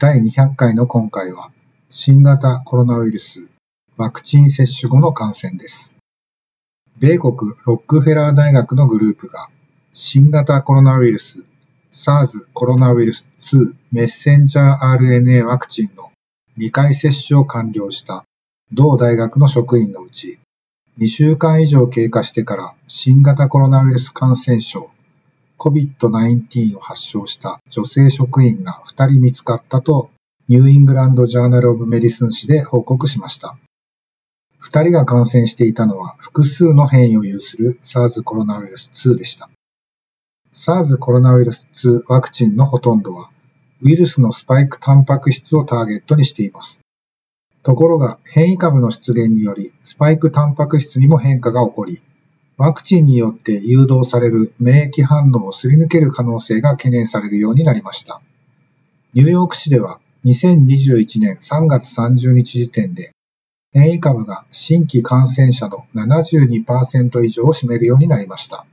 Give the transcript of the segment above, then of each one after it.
第200回の今回は新型コロナウイルスワクチン接種後の感染です。米国ロックフェラー大学のグループが新型コロナウイルス SARS コロナウイルス2メッセンジャー RNA ワクチンの2回接種を完了した同大学の職員のうち2週間以上経過してから新型コロナウイルス感染症 COVID-19 を発症した女性職員が2人見つかったとニューイングランド・ジャーナル・オブ・メディスン誌で報告しました。2人が感染していたのは複数の変異を有する SARS コロナウイルス2でした。SARS コロナウイルス2ワクチンのほとんどはウイルスのスパイクタンパク質をターゲットにしています。ところが変異株の出現によりスパイクタンパク質にも変化が起こり、ワクチンによって誘導される免疫反応をすり抜ける可能性が懸念されるようになりました。ニューヨーク市では2021年3月30日時点で変異株が新規感染者の72%以上を占めるようになりました。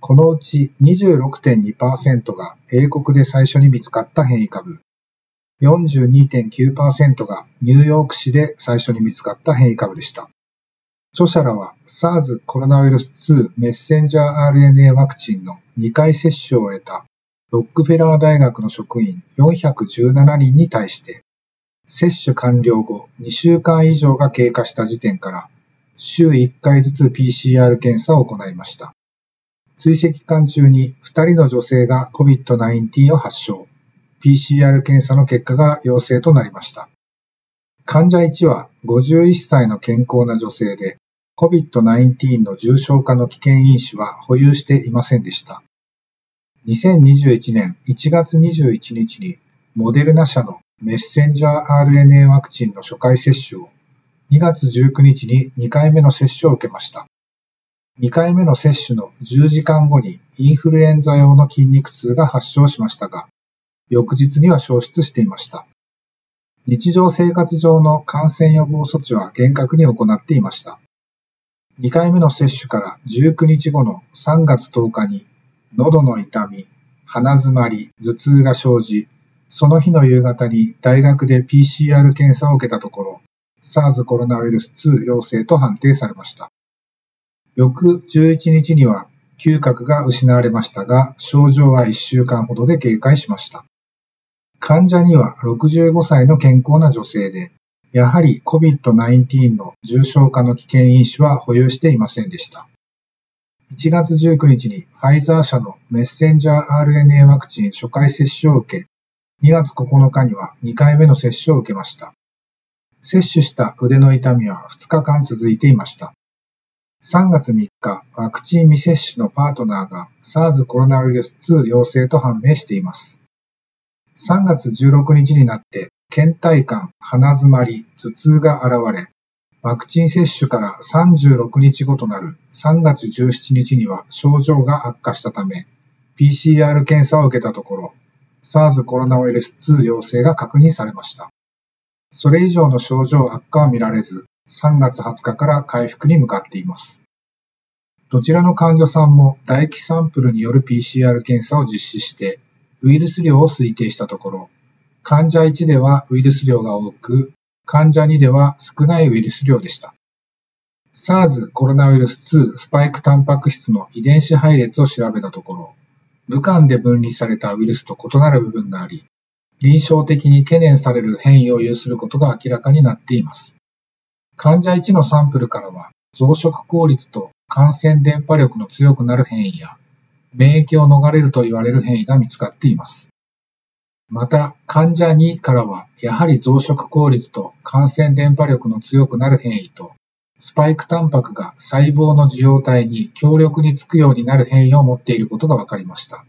このうち26.2%が英国で最初に見つかった変異株、42.9%がニューヨーク市で最初に見つかった変異株でした。著者らは SARS コロナウイルス2メッセンジャー RNA ワクチンの2回接種を終えたロックフェラー大学の職員417人に対して、接種完了後2週間以上が経過した時点から週1回ずつ PCR 検査を行いました。追跡期間中に2人の女性が COVID-19 を発症。PCR 検査の結果が陽性となりました。患者1は51歳の健康な女性で、COVID-19 の重症化の危険因子は保有していませんでした。2021年1月21日にモデルナ社のメッセンジャー RNA ワクチンの初回接種を2月19日に2回目の接種を受けました。2回目の接種の10時間後にインフルエンザ用の筋肉痛が発症しましたが、翌日には消失していました。日常生活上の感染予防措置は厳格に行っていました。2回目の接種から19日後の3月10日に喉の痛み、鼻づまり、頭痛が生じ、その日の夕方に大学で PCR 検査を受けたところ、SARS コロナウイルス2陽性と判定されました。翌11日には嗅覚が失われましたが、症状は1週間ほどで軽快しました。患者には65歳の健康な女性で、やはり COVID-19 の重症化の危険因子は保有していませんでした。1月19日にファイザー社のメッセンジャー RNA ワクチン初回接種を受け、2月9日には2回目の接種を受けました。接種した腕の痛みは2日間続いていました。3月3日、ワクチン未接種のパートナーが SARS コロナウイルス2陽性と判明しています。3月16日になって倦怠感、鼻づまり、頭痛が現れ、ワクチン接種から36日後となる3月17日には症状が悪化したため、PCR 検査を受けたところ、SARS コロナウイルス2陽性が確認されました。それ以上の症状悪化は見られず、3月20日から回復に向かっています。どちらの患者さんも唾液サンプルによる PCR 検査を実施して、ウイルス量を推定したところ、患者1ではウイルス量が多く、患者2では少ないウイルス量でした。SARS コロナウイルス2スパイクタンパク質の遺伝子配列を調べたところ、武漢で分離されたウイルスと異なる部分があり、臨床的に懸念される変異を有することが明らかになっています。患者1のサンプルからは、増殖効率と感染伝播力の強くなる変異や、免疫を逃れると言われる変異が見つかっています。また、患者2からは、やはり増殖効率と感染伝播力の強くなる変異と、スパイクタンパクが細胞の受容体に強力につくようになる変異を持っていることが分かりました。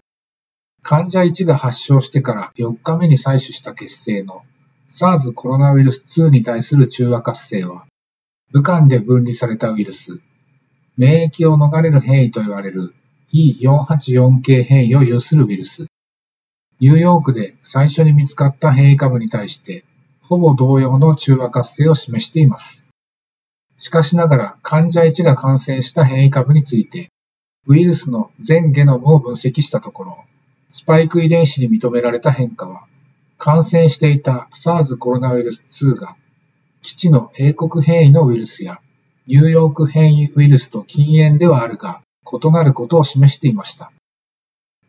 患者1が発症してから4日目に採取した血清の SARS コロナウイルス2に対する中和活性は、武漢で分離されたウイルス、免疫を逃れる変異と言われる E484 系変異を有するウイルス、ニューヨークで最初に見つかった変異株に対して、ほぼ同様の中和活性を示しています。しかしながら患者1が感染した変異株について、ウイルスの全ゲノムを分析したところ、スパイク遺伝子に認められた変化は、感染していた SARS コロナウイルス2が、基地の英国変異のウイルスや、ニューヨーク変異ウイルスと禁煙ではあるが、異なることを示していました。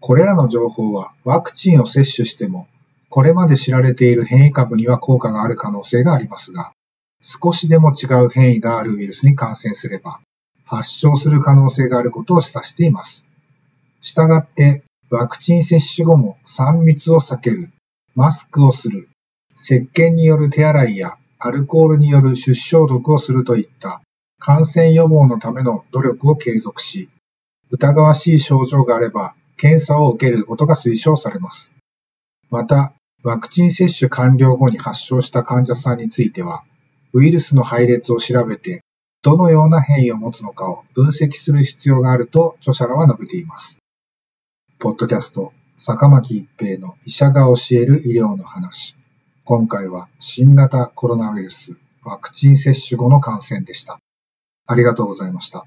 これらの情報はワクチンを接種しても、これまで知られている変異株には効果がある可能性がありますが、少しでも違う変異があるウイルスに感染すれば、発症する可能性があることを示唆しています。したがって、ワクチン接種後も3密を避ける、マスクをする、石鹸による手洗いやアルコールによる出生毒をするといった感染予防のための努力を継続し、疑わしい症状があれば検査を受けることが推奨されます。また、ワクチン接種完了後に発症した患者さんについては、ウイルスの配列を調べて、どのような変異を持つのかを分析する必要があると著者らは述べています。ポッドキャスト、坂巻一平の医者が教える医療の話。今回は新型コロナウイルスワクチン接種後の感染でした。ありがとうございました。